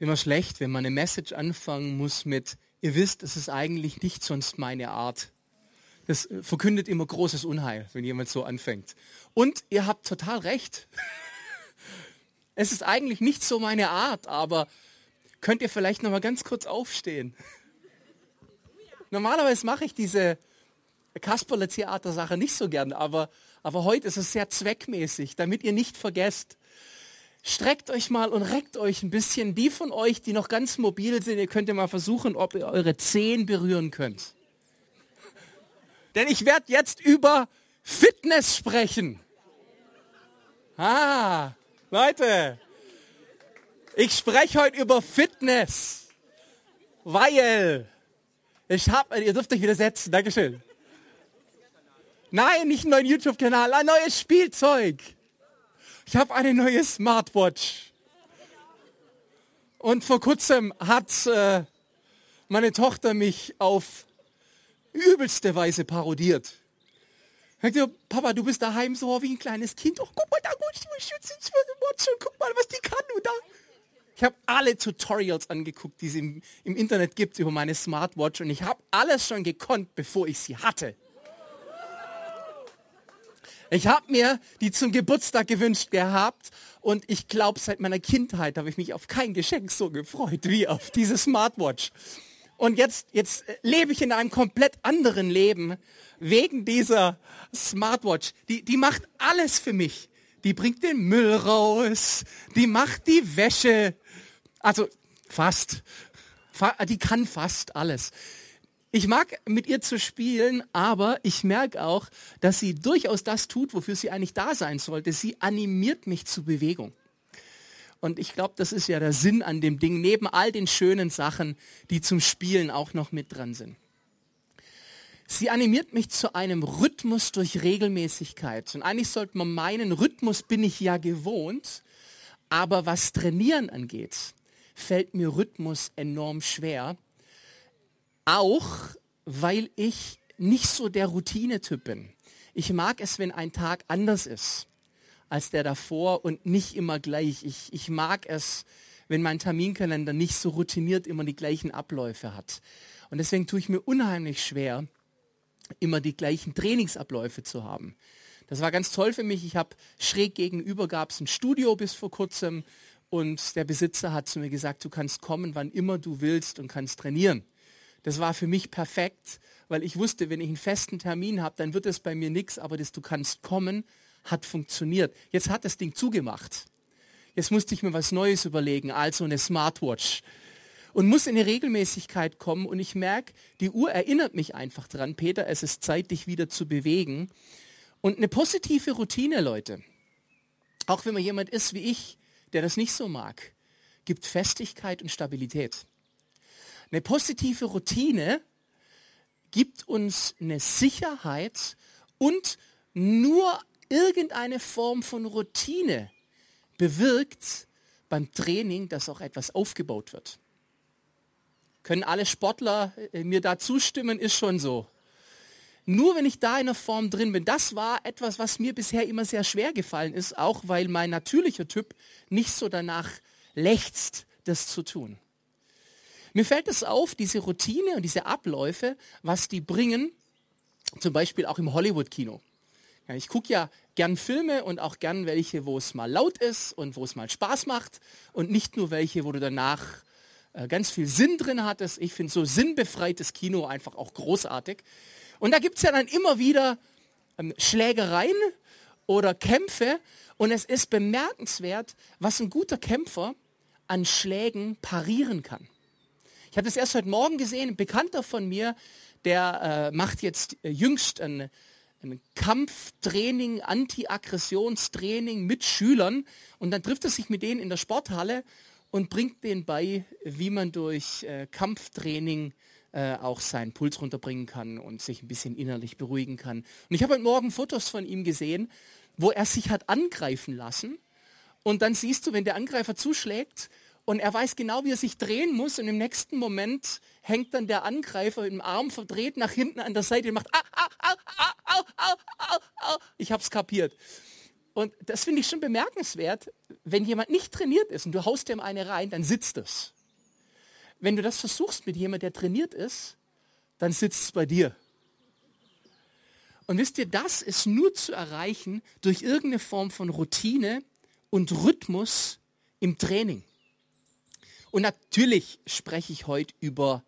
immer schlecht, wenn man eine Message anfangen muss mit, ihr wisst, es ist eigentlich nicht sonst meine Art. Das verkündet immer großes Unheil, wenn jemand so anfängt. Und ihr habt total recht. Es ist eigentlich nicht so meine Art, aber könnt ihr vielleicht noch mal ganz kurz aufstehen? Normalerweise mache ich diese Kasperle-Theater-Sache nicht so gern, aber, aber heute ist es sehr zweckmäßig, damit ihr nicht vergesst, streckt euch mal und reckt euch ein bisschen. Die von euch, die noch ganz mobil sind, ihr könnt ja mal versuchen, ob ihr eure Zehen berühren könnt. Denn ich werde jetzt über Fitness sprechen. Ah, Leute, ich spreche heute über Fitness, weil ich habe, ihr dürft euch wieder setzen, Dankeschön. Nein, nicht einen neuen YouTube-Kanal, ein neues Spielzeug. Ich habe eine neue Smartwatch. Und vor kurzem hat äh, meine Tochter mich auf übelste Weise parodiert. Sagt ihr, Papa, du bist daheim so wie ein kleines Kind. Oh, guck mal, da gut, Watch und guck mal, was die kann. Da. Ich habe alle Tutorials angeguckt, die es im, im Internet gibt über meine Smartwatch und ich habe alles schon gekonnt, bevor ich sie hatte. Ich habe mir die zum Geburtstag gewünscht gehabt und ich glaube, seit meiner Kindheit habe ich mich auf kein Geschenk so gefreut wie auf diese Smartwatch. Und jetzt, jetzt lebe ich in einem komplett anderen Leben wegen dieser Smartwatch. Die, die macht alles für mich. Die bringt den Müll raus, die macht die Wäsche. Also fast. Die kann fast alles. Ich mag mit ihr zu spielen, aber ich merke auch, dass sie durchaus das tut, wofür sie eigentlich da sein sollte. Sie animiert mich zu Bewegung. Und ich glaube, das ist ja der Sinn an dem Ding, neben all den schönen Sachen, die zum Spielen auch noch mit dran sind. Sie animiert mich zu einem Rhythmus durch Regelmäßigkeit. Und eigentlich sollte man meinen, Rhythmus bin ich ja gewohnt, aber was Trainieren angeht, fällt mir Rhythmus enorm schwer. Auch weil ich nicht so der Routinetyp bin. Ich mag es, wenn ein Tag anders ist als der davor und nicht immer gleich. Ich, ich mag es, wenn mein Terminkalender nicht so routiniert immer die gleichen Abläufe hat. Und deswegen tue ich mir unheimlich schwer, immer die gleichen Trainingsabläufe zu haben. Das war ganz toll für mich. Ich habe schräg gegenüber gab es ein Studio bis vor kurzem und der Besitzer hat zu mir gesagt, du kannst kommen, wann immer du willst und kannst trainieren. Das war für mich perfekt, weil ich wusste, wenn ich einen festen Termin habe, dann wird es bei mir nichts, aber das du kannst kommen, hat funktioniert. Jetzt hat das Ding zugemacht. Jetzt musste ich mir was Neues überlegen, also eine Smartwatch. Und muss in eine Regelmäßigkeit kommen und ich merke, die Uhr erinnert mich einfach dran, Peter, es ist Zeit, dich wieder zu bewegen. Und eine positive Routine, Leute, auch wenn man jemand ist wie ich, der das nicht so mag, gibt Festigkeit und Stabilität. Eine positive Routine gibt uns eine Sicherheit und nur irgendeine Form von Routine bewirkt beim Training, dass auch etwas aufgebaut wird. Können alle Sportler äh, mir da zustimmen, ist schon so. Nur wenn ich da in der Form drin bin, das war etwas, was mir bisher immer sehr schwer gefallen ist, auch weil mein natürlicher Typ nicht so danach lechzt, das zu tun. Mir fällt es auf, diese Routine und diese Abläufe, was die bringen, zum Beispiel auch im Hollywood-Kino. Ja, ich gucke ja gern Filme und auch gern welche, wo es mal laut ist und wo es mal Spaß macht und nicht nur welche, wo du danach äh, ganz viel Sinn drin hattest. Ich finde so sinnbefreites Kino einfach auch großartig. Und da gibt es ja dann immer wieder ähm, Schlägereien oder Kämpfe und es ist bemerkenswert, was ein guter Kämpfer an Schlägen parieren kann. Ich habe das erst heute Morgen gesehen, ein Bekannter von mir, der äh, macht jetzt äh, jüngst ein, ein Kampftraining, Anti-Aggressionstraining mit Schülern und dann trifft er sich mit denen in der Sporthalle und bringt denen bei, wie man durch äh, Kampftraining äh, auch seinen Puls runterbringen kann und sich ein bisschen innerlich beruhigen kann. Und ich habe heute Morgen Fotos von ihm gesehen, wo er sich hat angreifen lassen. Und dann siehst du, wenn der Angreifer zuschlägt, und er weiß genau, wie er sich drehen muss und im nächsten Moment hängt dann der Angreifer im Arm verdreht nach hinten an der Seite und macht au, au, au, au, au, au, au. Ich hab's kapiert. Und das finde ich schon bemerkenswert, wenn jemand nicht trainiert ist und du haust dem eine rein, dann sitzt es. Wenn du das versuchst mit jemandem, der trainiert ist, dann sitzt es bei dir. Und wisst ihr, das ist nur zu erreichen durch irgendeine Form von Routine und Rhythmus im Training. Und natürlich spreche ich heute über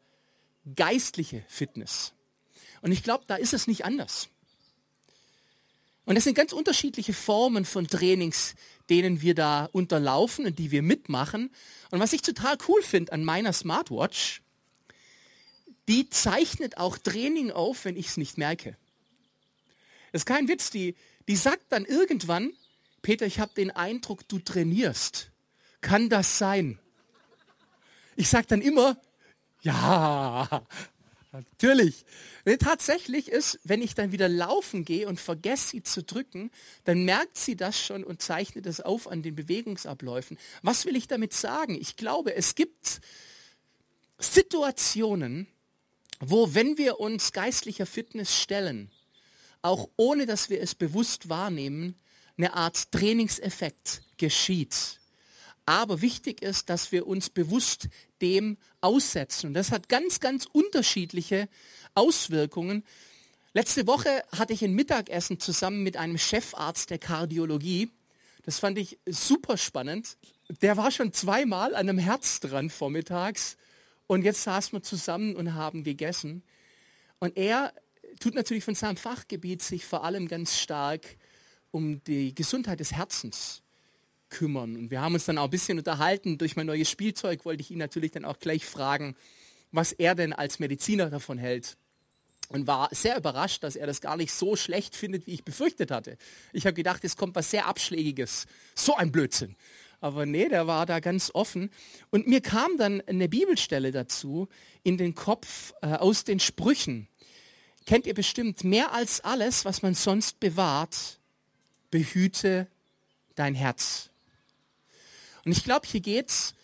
geistliche Fitness. Und ich glaube, da ist es nicht anders. Und das sind ganz unterschiedliche Formen von Trainings, denen wir da unterlaufen und die wir mitmachen. Und was ich total cool finde an meiner Smartwatch, die zeichnet auch Training auf, wenn ich es nicht merke. Das ist kein Witz, die, die sagt dann irgendwann, Peter, ich habe den Eindruck, du trainierst. Kann das sein? Ich sage dann immer, ja, natürlich. Denn tatsächlich ist, wenn ich dann wieder laufen gehe und vergesse sie zu drücken, dann merkt sie das schon und zeichnet es auf an den Bewegungsabläufen. Was will ich damit sagen? Ich glaube, es gibt Situationen, wo, wenn wir uns geistlicher Fitness stellen, auch ohne dass wir es bewusst wahrnehmen, eine Art Trainingseffekt geschieht. Aber wichtig ist, dass wir uns bewusst dem aussetzen. Und das hat ganz, ganz unterschiedliche Auswirkungen. Letzte Woche hatte ich ein Mittagessen zusammen mit einem Chefarzt der Kardiologie. Das fand ich super spannend. Der war schon zweimal an einem Herz dran vormittags. Und jetzt saßen wir zusammen und haben gegessen. Und er tut natürlich von seinem Fachgebiet sich vor allem ganz stark um die Gesundheit des Herzens kümmern. Und wir haben uns dann auch ein bisschen unterhalten. Durch mein neues Spielzeug wollte ich ihn natürlich dann auch gleich fragen, was er denn als Mediziner davon hält. Und war sehr überrascht, dass er das gar nicht so schlecht findet, wie ich befürchtet hatte. Ich habe gedacht, es kommt was sehr Abschlägiges. So ein Blödsinn. Aber nee, der war da ganz offen. Und mir kam dann eine Bibelstelle dazu in den Kopf äh, aus den Sprüchen. Kennt ihr bestimmt, mehr als alles, was man sonst bewahrt, behüte dein Herz. Und ich glaube, hier geht es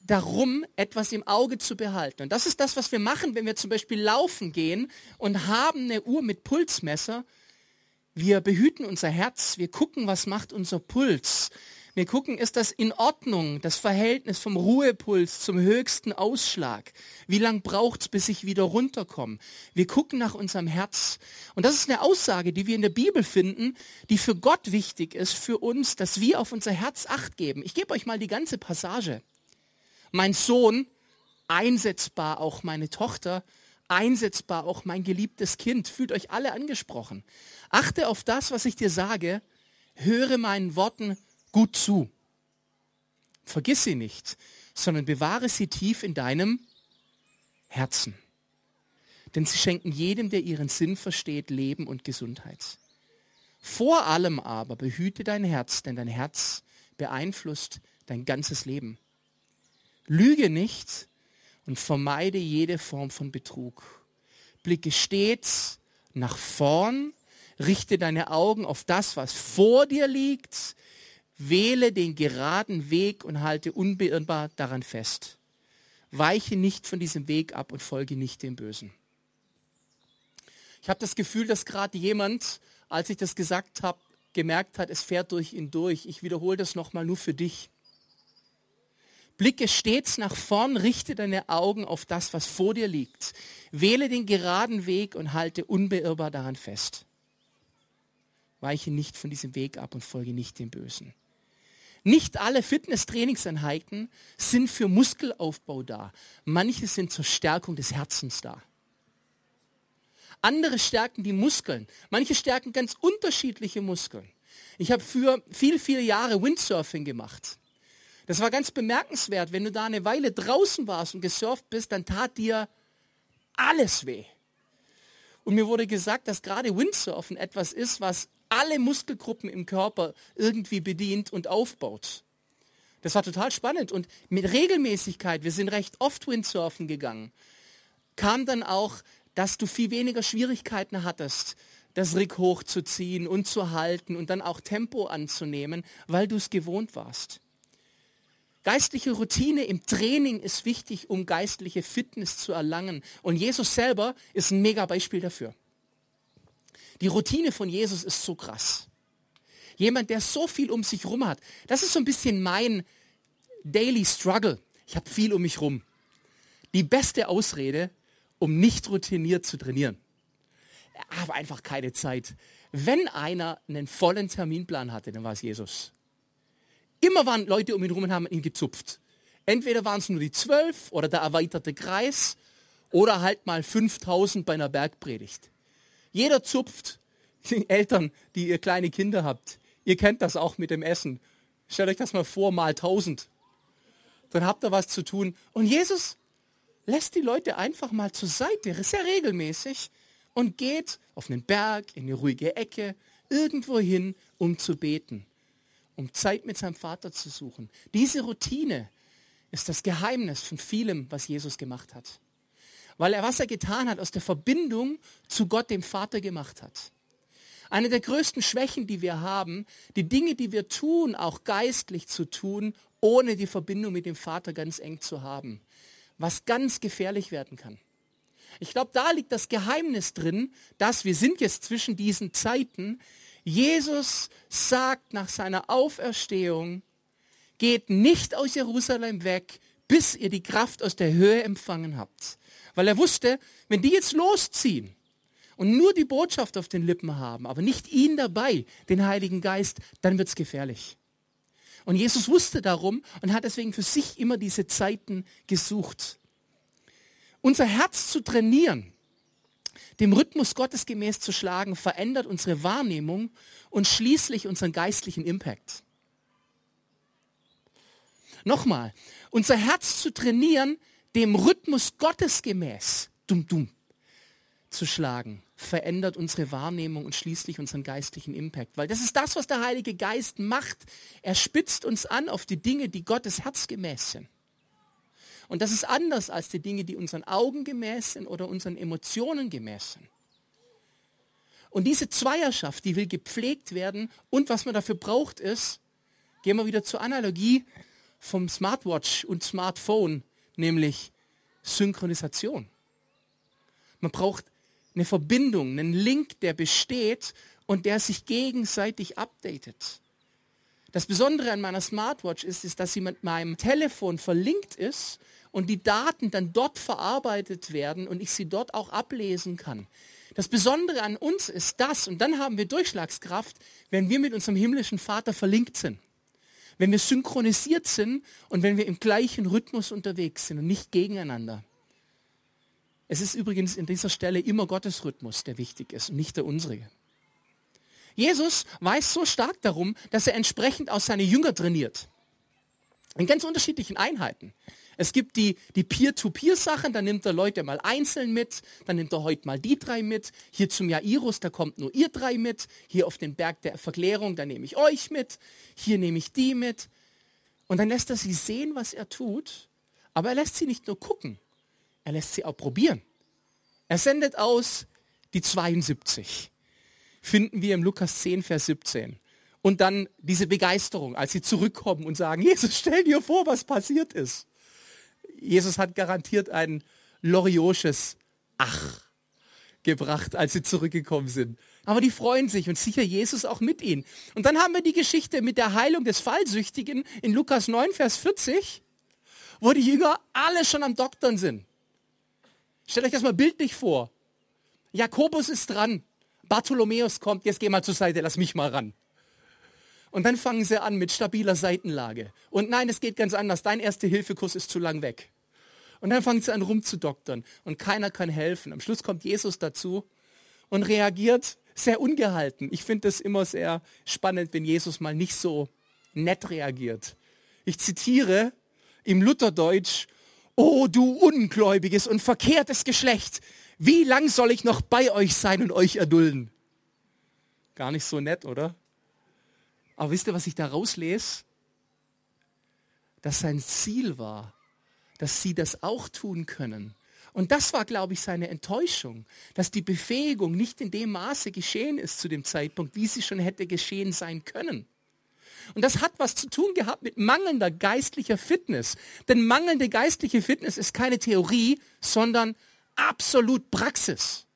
darum, etwas im Auge zu behalten. Und das ist das, was wir machen, wenn wir zum Beispiel laufen gehen und haben eine Uhr mit Pulsmesser. Wir behüten unser Herz, wir gucken, was macht unser Puls. Wir gucken, ist das in Ordnung, das Verhältnis vom Ruhepuls zum höchsten Ausschlag? Wie lang braucht es, bis ich wieder runterkomme? Wir gucken nach unserem Herz. Und das ist eine Aussage, die wir in der Bibel finden, die für Gott wichtig ist, für uns, dass wir auf unser Herz acht geben. Ich gebe euch mal die ganze Passage. Mein Sohn, einsetzbar auch meine Tochter, einsetzbar auch mein geliebtes Kind. Fühlt euch alle angesprochen. Achte auf das, was ich dir sage. Höre meinen Worten gut zu. Vergiss sie nicht, sondern bewahre sie tief in deinem Herzen. Denn sie schenken jedem, der ihren Sinn versteht, Leben und Gesundheit. Vor allem aber behüte dein Herz, denn dein Herz beeinflusst dein ganzes Leben. Lüge nicht und vermeide jede Form von Betrug. Blicke stets nach vorn, richte deine Augen auf das, was vor dir liegt, Wähle den geraden Weg und halte unbeirrbar daran fest. Weiche nicht von diesem Weg ab und folge nicht dem Bösen. Ich habe das Gefühl, dass gerade jemand, als ich das gesagt habe, gemerkt hat, es fährt durch ihn durch. Ich wiederhole das nochmal nur für dich. Blicke stets nach vorn, richte deine Augen auf das, was vor dir liegt. Wähle den geraden Weg und halte unbeirrbar daran fest. Weiche nicht von diesem Weg ab und folge nicht dem Bösen. Nicht alle Fitness-Trainingseinheiten sind für Muskelaufbau da. Manche sind zur Stärkung des Herzens da. Andere stärken die Muskeln. Manche stärken ganz unterschiedliche Muskeln. Ich habe für viel, viele Jahre Windsurfing gemacht. Das war ganz bemerkenswert. Wenn du da eine Weile draußen warst und gesurft bist, dann tat dir alles weh. Und mir wurde gesagt, dass gerade Windsurfen etwas ist, was alle Muskelgruppen im Körper irgendwie bedient und aufbaut. Das war total spannend und mit Regelmäßigkeit, wir sind recht oft Windsurfen gegangen, kam dann auch, dass du viel weniger Schwierigkeiten hattest, das Rig hochzuziehen und zu halten und dann auch Tempo anzunehmen, weil du es gewohnt warst. Geistliche Routine im Training ist wichtig, um geistliche Fitness zu erlangen. Und Jesus selber ist ein mega Beispiel dafür. Die Routine von Jesus ist so krass. Jemand, der so viel um sich rum hat. Das ist so ein bisschen mein Daily Struggle. Ich habe viel um mich rum. Die beste Ausrede, um nicht routiniert zu trainieren. Habe einfach keine Zeit. Wenn einer einen vollen Terminplan hatte, dann war es Jesus. Immer waren Leute um ihn herum und haben ihn gezupft. Entweder waren es nur die zwölf oder der erweiterte Kreis oder halt mal 5000 bei einer Bergpredigt. Jeder zupft. Die Eltern, die ihr kleine Kinder habt, ihr kennt das auch mit dem Essen. Stellt euch das mal vor, mal 1000. Dann habt ihr was zu tun. Und Jesus lässt die Leute einfach mal zur Seite, sehr regelmäßig, und geht auf einen Berg, in eine ruhige Ecke, irgendwo hin, um zu beten, um Zeit mit seinem Vater zu suchen. Diese Routine ist das Geheimnis von vielem, was Jesus gemacht hat. Weil er, was er getan hat, aus der Verbindung zu Gott, dem Vater, gemacht hat. Eine der größten Schwächen, die wir haben, die Dinge, die wir tun, auch geistlich zu tun, ohne die Verbindung mit dem Vater ganz eng zu haben. Was ganz gefährlich werden kann. Ich glaube, da liegt das Geheimnis drin, dass wir sind jetzt zwischen diesen Zeiten. Jesus sagt nach seiner Auferstehung, geht nicht aus Jerusalem weg, bis ihr die Kraft aus der Höhe empfangen habt. Weil er wusste, wenn die jetzt losziehen und nur die Botschaft auf den Lippen haben, aber nicht ihn dabei, den Heiligen Geist, dann wird es gefährlich. Und Jesus wusste darum und hat deswegen für sich immer diese Zeiten gesucht unser Herz zu trainieren, dem Rhythmus Gottes gemäß zu schlagen, verändert unsere Wahrnehmung und schließlich unseren geistlichen Impact. Nochmal, unser Herz zu trainieren, dem Rhythmus Gottes gemäß, dumm, dumm, zu schlagen, verändert unsere Wahrnehmung und schließlich unseren geistlichen Impact. Weil das ist das, was der Heilige Geist macht. Er spitzt uns an auf die Dinge, die Gottes Herz gemäß sind. Und das ist anders als die Dinge, die unseren Augen gemäß sind oder unseren Emotionen gemäß sind. Und diese Zweierschaft, die will gepflegt werden. Und was man dafür braucht, ist, gehen wir wieder zur Analogie vom Smartwatch und Smartphone, nämlich Synchronisation. Man braucht eine Verbindung, einen Link, der besteht und der sich gegenseitig updatet. Das Besondere an meiner Smartwatch ist, ist, dass sie mit meinem Telefon verlinkt ist und die Daten dann dort verarbeitet werden und ich sie dort auch ablesen kann. Das Besondere an uns ist das, und dann haben wir Durchschlagskraft, wenn wir mit unserem himmlischen Vater verlinkt sind. Wenn wir synchronisiert sind und wenn wir im gleichen Rhythmus unterwegs sind und nicht gegeneinander. Es ist übrigens in dieser Stelle immer Gottes Rhythmus, der wichtig ist und nicht der unsere. Jesus weiß so stark darum, dass er entsprechend aus seine Jünger trainiert. In ganz unterschiedlichen Einheiten. Es gibt die, die Peer-to-Peer-Sachen, da nimmt er Leute mal einzeln mit, dann nimmt er heute mal die drei mit. Hier zum Jairus, da kommt nur ihr drei mit. Hier auf den Berg der Verklärung, da nehme ich euch mit. Hier nehme ich die mit. Und dann lässt er sie sehen, was er tut. Aber er lässt sie nicht nur gucken, er lässt sie auch probieren. Er sendet aus die 72 finden wir im Lukas 10, Vers 17. Und dann diese Begeisterung, als sie zurückkommen und sagen, Jesus, stell dir vor, was passiert ist. Jesus hat garantiert ein loriosches Ach gebracht, als sie zurückgekommen sind. Aber die freuen sich und sicher Jesus auch mit ihnen. Und dann haben wir die Geschichte mit der Heilung des Fallsüchtigen in Lukas 9, Vers 40, wo die Jünger alle schon am Doktern sind. Stellt euch das mal bildlich vor. Jakobus ist dran. Bartholomäus kommt, jetzt geh mal zur Seite, lass mich mal ran. Und dann fangen sie an mit stabiler Seitenlage. Und nein, es geht ganz anders. Dein Erste-Hilfe-Kurs ist zu lang weg. Und dann fangen sie an rumzudoktern und keiner kann helfen. Am Schluss kommt Jesus dazu und reagiert sehr ungehalten. Ich finde es immer sehr spannend, wenn Jesus mal nicht so nett reagiert. Ich zitiere im Lutherdeutsch, O du ungläubiges und verkehrtes Geschlecht, wie lang soll ich noch bei euch sein und euch erdulden? Gar nicht so nett, oder? Aber wisst ihr, was ich da rauslese? Dass sein Ziel war, dass sie das auch tun können. Und das war, glaube ich, seine Enttäuschung, dass die Befähigung nicht in dem Maße geschehen ist zu dem Zeitpunkt, wie sie schon hätte geschehen sein können. Und das hat was zu tun gehabt mit mangelnder geistlicher Fitness. Denn mangelnde geistliche Fitness ist keine Theorie, sondern absolut Praxis.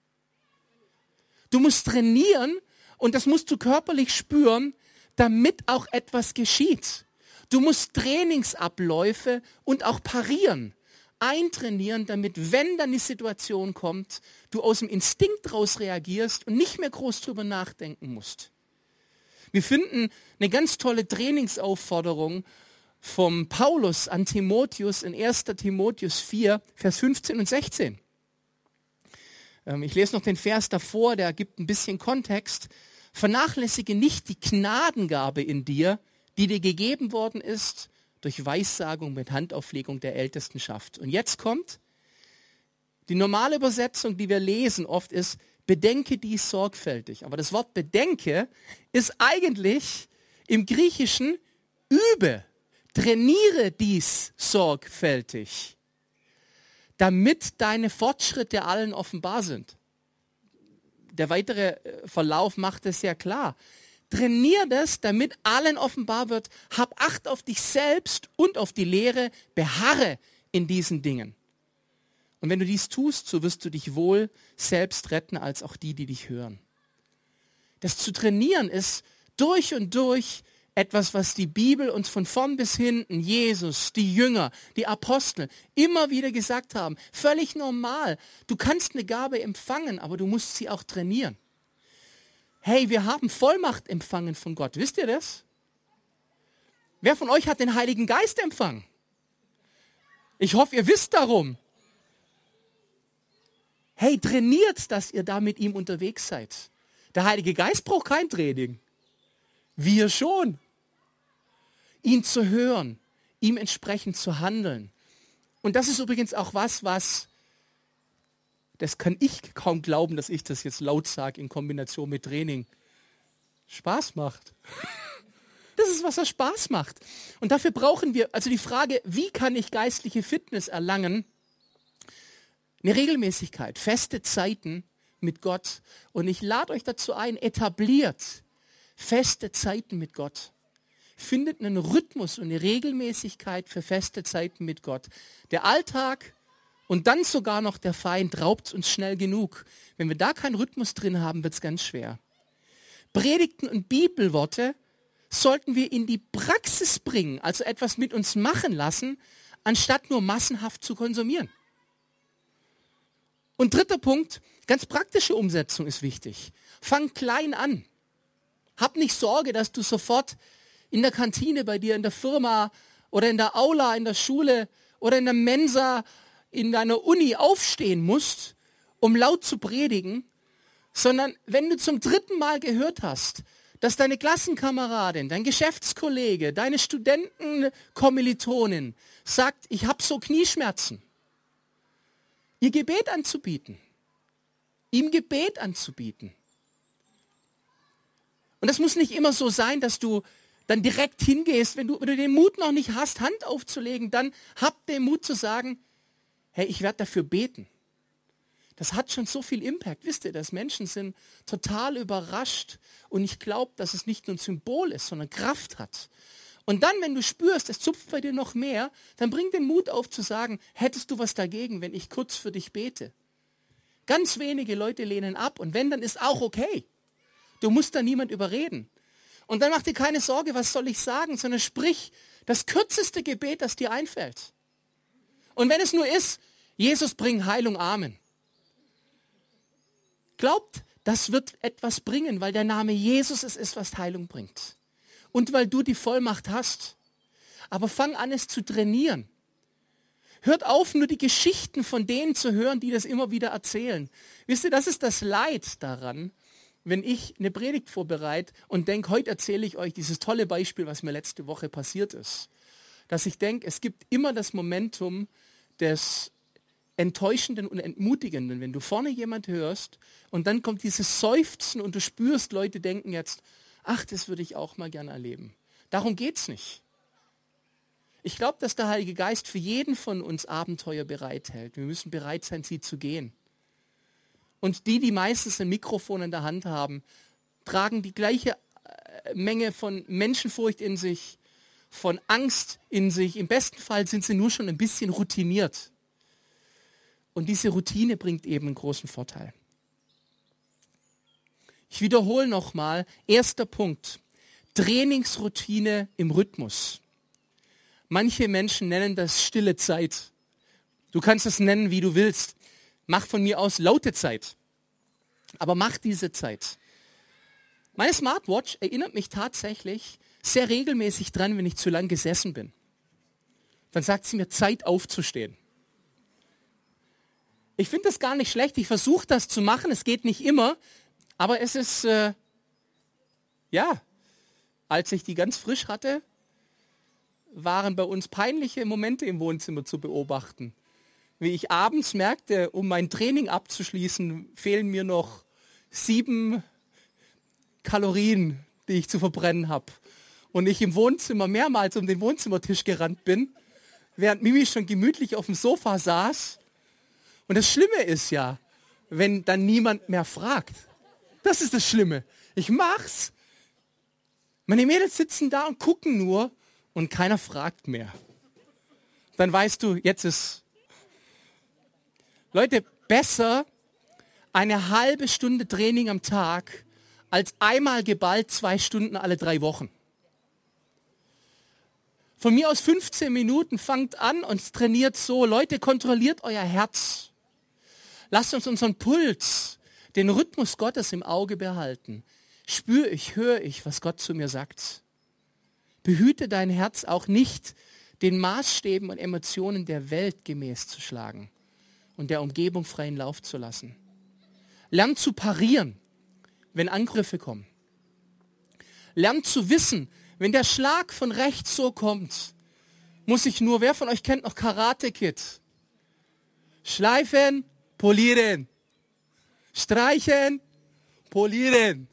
Du musst trainieren und das musst du körperlich spüren, damit auch etwas geschieht. Du musst Trainingsabläufe und auch parieren, eintrainieren, damit, wenn dann die Situation kommt, du aus dem Instinkt raus reagierst und nicht mehr groß drüber nachdenken musst. Wir finden eine ganz tolle Trainingsaufforderung vom Paulus an Timotheus in 1. Timotheus 4, Vers 15 und 16. Ähm, ich lese noch den Vers davor, der gibt ein bisschen Kontext. Vernachlässige nicht die Gnadengabe in dir, die dir gegeben worden ist durch Weissagung mit Handauflegung der Ältestenschaft. Und jetzt kommt, die normale Übersetzung, die wir lesen oft ist, bedenke dies sorgfältig. Aber das Wort bedenke ist eigentlich im Griechischen übe, trainiere dies sorgfältig damit deine Fortschritte allen offenbar sind. Der weitere äh, Verlauf macht es ja klar. Trainier das, damit allen offenbar wird. Hab Acht auf dich selbst und auf die Lehre. Beharre in diesen Dingen. Und wenn du dies tust, so wirst du dich wohl selbst retten, als auch die, die dich hören. Das zu trainieren ist durch und durch etwas, was die Bibel uns von vorn bis hinten, Jesus, die Jünger, die Apostel immer wieder gesagt haben. Völlig normal. Du kannst eine Gabe empfangen, aber du musst sie auch trainieren. Hey, wir haben Vollmacht empfangen von Gott. Wisst ihr das? Wer von euch hat den Heiligen Geist empfangen? Ich hoffe, ihr wisst darum. Hey, trainiert, dass ihr da mit ihm unterwegs seid. Der Heilige Geist braucht kein Training. Wir schon ihn zu hören, ihm entsprechend zu handeln. Und das ist übrigens auch was, was, das kann ich kaum glauben, dass ich das jetzt laut sage in Kombination mit Training, Spaß macht. Das ist, was er Spaß macht. Und dafür brauchen wir, also die Frage, wie kann ich geistliche Fitness erlangen? Eine Regelmäßigkeit, feste Zeiten mit Gott. Und ich lade euch dazu ein, etabliert feste Zeiten mit Gott findet einen Rhythmus und eine Regelmäßigkeit für feste Zeiten mit Gott. Der Alltag und dann sogar noch der Feind raubt uns schnell genug. Wenn wir da keinen Rhythmus drin haben, wird es ganz schwer. Predigten und Bibelworte sollten wir in die Praxis bringen, also etwas mit uns machen lassen, anstatt nur massenhaft zu konsumieren. Und dritter Punkt, ganz praktische Umsetzung ist wichtig. Fang klein an. Hab nicht Sorge, dass du sofort in der Kantine bei dir, in der Firma oder in der Aula, in der Schule oder in der Mensa, in deiner Uni aufstehen musst, um laut zu predigen, sondern wenn du zum dritten Mal gehört hast, dass deine Klassenkameradin, dein Geschäftskollege, deine Studentenkommilitonin sagt, ich habe so Knieschmerzen, ihr Gebet anzubieten, ihm Gebet anzubieten. Und das muss nicht immer so sein, dass du dann direkt hingehst, wenn du, wenn du den Mut noch nicht hast, Hand aufzulegen, dann hab den Mut zu sagen, hey, ich werde dafür beten. Das hat schon so viel Impact. Wisst ihr, dass Menschen sind total überrascht und ich glaube, dass es nicht nur ein Symbol ist, sondern Kraft hat. Und dann, wenn du spürst, es zupft bei dir noch mehr, dann bring den Mut auf zu sagen, hättest du was dagegen, wenn ich kurz für dich bete? Ganz wenige Leute lehnen ab und wenn, dann ist auch okay. Du musst da niemand überreden. Und dann mach dir keine Sorge, was soll ich sagen, sondern sprich das kürzeste Gebet, das dir einfällt. Und wenn es nur ist, Jesus bring Heilung, Amen. Glaubt, das wird etwas bringen, weil der Name Jesus es ist, was Heilung bringt. Und weil du die Vollmacht hast. Aber fang an, es zu trainieren. Hört auf, nur die Geschichten von denen zu hören, die das immer wieder erzählen. Wisst ihr, das ist das Leid daran, wenn ich eine Predigt vorbereite und denke, heute erzähle ich euch dieses tolle Beispiel, was mir letzte Woche passiert ist. Dass ich denke, es gibt immer das Momentum des Enttäuschenden und Entmutigenden, wenn du vorne jemand hörst und dann kommt dieses Seufzen und du spürst, Leute denken jetzt, ach, das würde ich auch mal gerne erleben. Darum geht es nicht. Ich glaube, dass der Heilige Geist für jeden von uns Abenteuer bereithält. Wir müssen bereit sein, sie zu gehen. Und die, die meistens ein Mikrofon in der Hand haben, tragen die gleiche äh, Menge von Menschenfurcht in sich, von Angst in sich. Im besten Fall sind sie nur schon ein bisschen routiniert. Und diese Routine bringt eben einen großen Vorteil. Ich wiederhole nochmal, erster Punkt. Trainingsroutine im Rhythmus. Manche Menschen nennen das stille Zeit. Du kannst es nennen, wie du willst. Mach von mir aus laute Zeit. Aber mach diese Zeit. Meine Smartwatch erinnert mich tatsächlich sehr regelmäßig dran, wenn ich zu lang gesessen bin. Dann sagt sie mir Zeit aufzustehen. Ich finde das gar nicht schlecht. Ich versuche das zu machen. Es geht nicht immer. Aber es ist, äh, ja, als ich die ganz frisch hatte, waren bei uns peinliche Momente im Wohnzimmer zu beobachten. Wie ich abends merkte, um mein Training abzuschließen, fehlen mir noch sieben Kalorien, die ich zu verbrennen habe. Und ich im Wohnzimmer mehrmals um den Wohnzimmertisch gerannt bin, während Mimi schon gemütlich auf dem Sofa saß. Und das Schlimme ist ja, wenn dann niemand mehr fragt. Das ist das Schlimme. Ich mach's. Meine Mädels sitzen da und gucken nur und keiner fragt mehr. Dann weißt du, jetzt ist. Leute, besser eine halbe Stunde Training am Tag als einmal geballt zwei Stunden alle drei Wochen. Von mir aus 15 Minuten, fangt an und trainiert so. Leute, kontrolliert euer Herz. Lasst uns unseren Puls, den Rhythmus Gottes im Auge behalten. Spüre ich, höre ich, was Gott zu mir sagt. Behüte dein Herz auch nicht, den Maßstäben und Emotionen der Welt gemäß zu schlagen und der Umgebung freien Lauf zu lassen. Lern zu parieren, wenn Angriffe kommen. Lern zu wissen, wenn der Schlag von rechts so kommt, muss ich nur, wer von euch kennt noch Karate Kid? Schleifen, polieren. Streichen, polieren.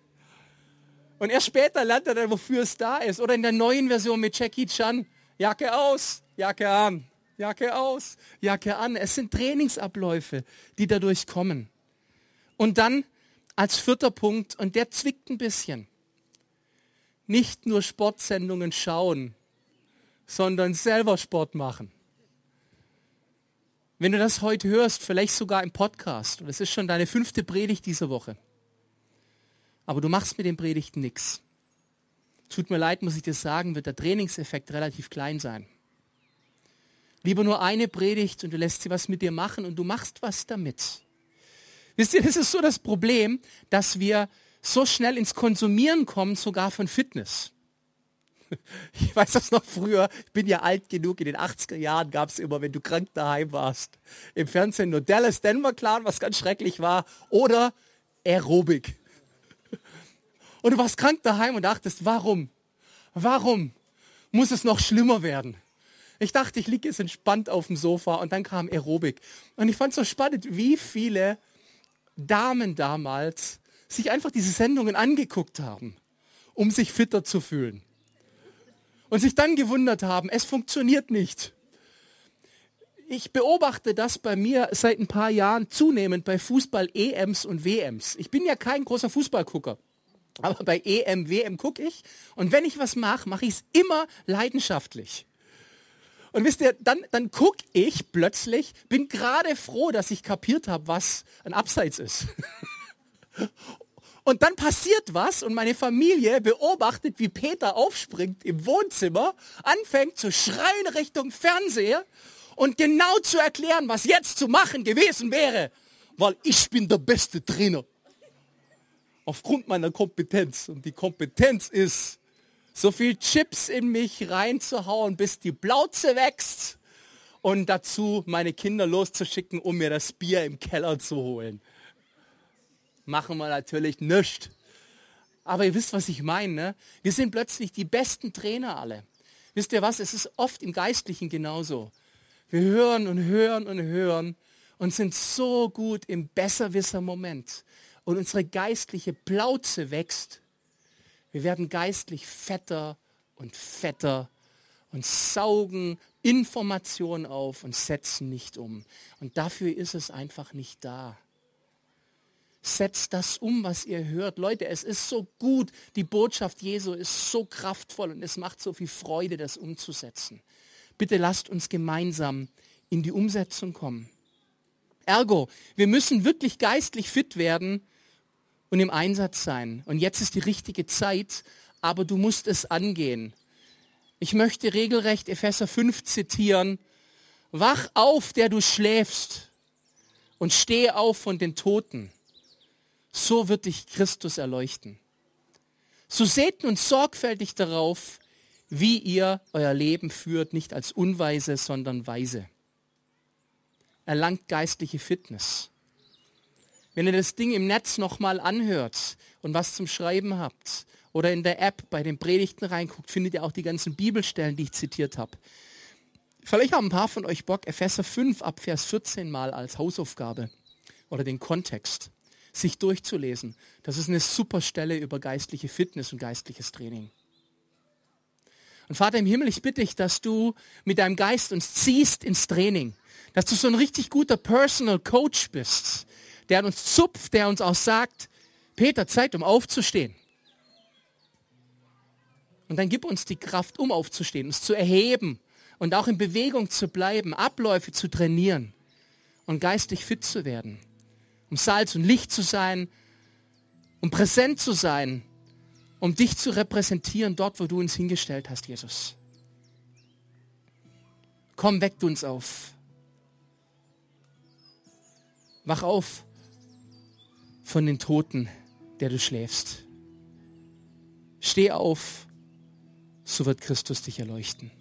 Und erst später lernt er dann, wofür es da ist. Oder in der neuen Version mit Jackie Chan, Jacke aus, Jacke an, Jacke aus, Jacke an. Es sind Trainingsabläufe, die dadurch kommen. Und dann als vierter Punkt, und der zwickt ein bisschen, nicht nur Sportsendungen schauen, sondern selber Sport machen. Wenn du das heute hörst, vielleicht sogar im Podcast, und es ist schon deine fünfte Predigt diese Woche, aber du machst mit den Predigten nichts. Tut mir leid, muss ich dir sagen, wird der Trainingseffekt relativ klein sein. Lieber nur eine Predigt und du lässt sie was mit dir machen und du machst was damit. Wisst ihr, das ist so das Problem, dass wir so schnell ins Konsumieren kommen, sogar von Fitness. Ich weiß das noch früher, ich bin ja alt genug, in den 80er Jahren gab es immer, wenn du krank daheim warst, im Fernsehen nur Dallas Denver Clan, was ganz schrecklich war, oder Aerobik. Und du warst krank daheim und dachtest, warum? Warum muss es noch schlimmer werden? Ich dachte, ich liege jetzt entspannt auf dem Sofa und dann kam Aerobik. Und ich fand es so spannend, wie viele Damen damals sich einfach diese Sendungen angeguckt haben, um sich fitter zu fühlen. Und sich dann gewundert haben, es funktioniert nicht. Ich beobachte das bei mir seit ein paar Jahren zunehmend bei Fußball-EMs und WMs. Ich bin ja kein großer Fußballgucker. Aber bei EM, WM gucke ich. Und wenn ich was mache, mache ich es immer leidenschaftlich. Und wisst ihr, dann, dann gucke ich plötzlich, bin gerade froh, dass ich kapiert habe, was ein Abseits ist. Und dann passiert was und meine Familie beobachtet, wie Peter aufspringt im Wohnzimmer, anfängt zu schreien Richtung Fernseher und genau zu erklären, was jetzt zu machen gewesen wäre, weil ich bin der beste Trainer. Aufgrund meiner Kompetenz. Und die Kompetenz ist, so viel Chips in mich reinzuhauen, bis die Plauze wächst und dazu meine Kinder loszuschicken, um mir das Bier im Keller zu holen. Machen wir natürlich nichts. Aber ihr wisst, was ich meine. Ne? Wir sind plötzlich die besten Trainer alle. Wisst ihr was? Es ist oft im Geistlichen genauso. Wir hören und hören und hören und sind so gut im Besserwisser-Moment. Und unsere geistliche Plauze wächst wir werden geistlich fetter und fetter und saugen Informationen auf und setzen nicht um. Und dafür ist es einfach nicht da. Setzt das um, was ihr hört. Leute, es ist so gut. Die Botschaft Jesu ist so kraftvoll und es macht so viel Freude, das umzusetzen. Bitte lasst uns gemeinsam in die Umsetzung kommen. Ergo, wir müssen wirklich geistlich fit werden, und im Einsatz sein. Und jetzt ist die richtige Zeit, aber du musst es angehen. Ich möchte regelrecht Epheser 5 zitieren. Wach auf, der du schläfst, und steh auf von den Toten. So wird dich Christus erleuchten. So seht nun sorgfältig darauf, wie ihr euer Leben führt, nicht als Unweise, sondern weise. Erlangt geistliche Fitness. Wenn ihr das Ding im Netz nochmal anhört und was zum Schreiben habt oder in der App bei den Predigten reinguckt, findet ihr auch die ganzen Bibelstellen, die ich zitiert habe. Vielleicht haben ein paar von euch Bock, Epheser 5 ab Vers 14 mal als Hausaufgabe oder den Kontext sich durchzulesen. Das ist eine super Stelle über geistliche Fitness und geistliches Training. Und Vater im Himmel, ich bitte dich, dass du mit deinem Geist uns ziehst ins Training. Dass du so ein richtig guter Personal Coach bist, der uns zupft, der uns auch sagt, Peter, Zeit, um aufzustehen. Und dann gib uns die Kraft, um aufzustehen, uns zu erheben und auch in Bewegung zu bleiben, Abläufe zu trainieren und geistig fit zu werden, um Salz und Licht zu sein, um präsent zu sein um dich zu repräsentieren dort, wo du uns hingestellt hast, Jesus. Komm, weckt uns auf. Wach auf von den Toten, der du schläfst. Steh auf, so wird Christus dich erleuchten.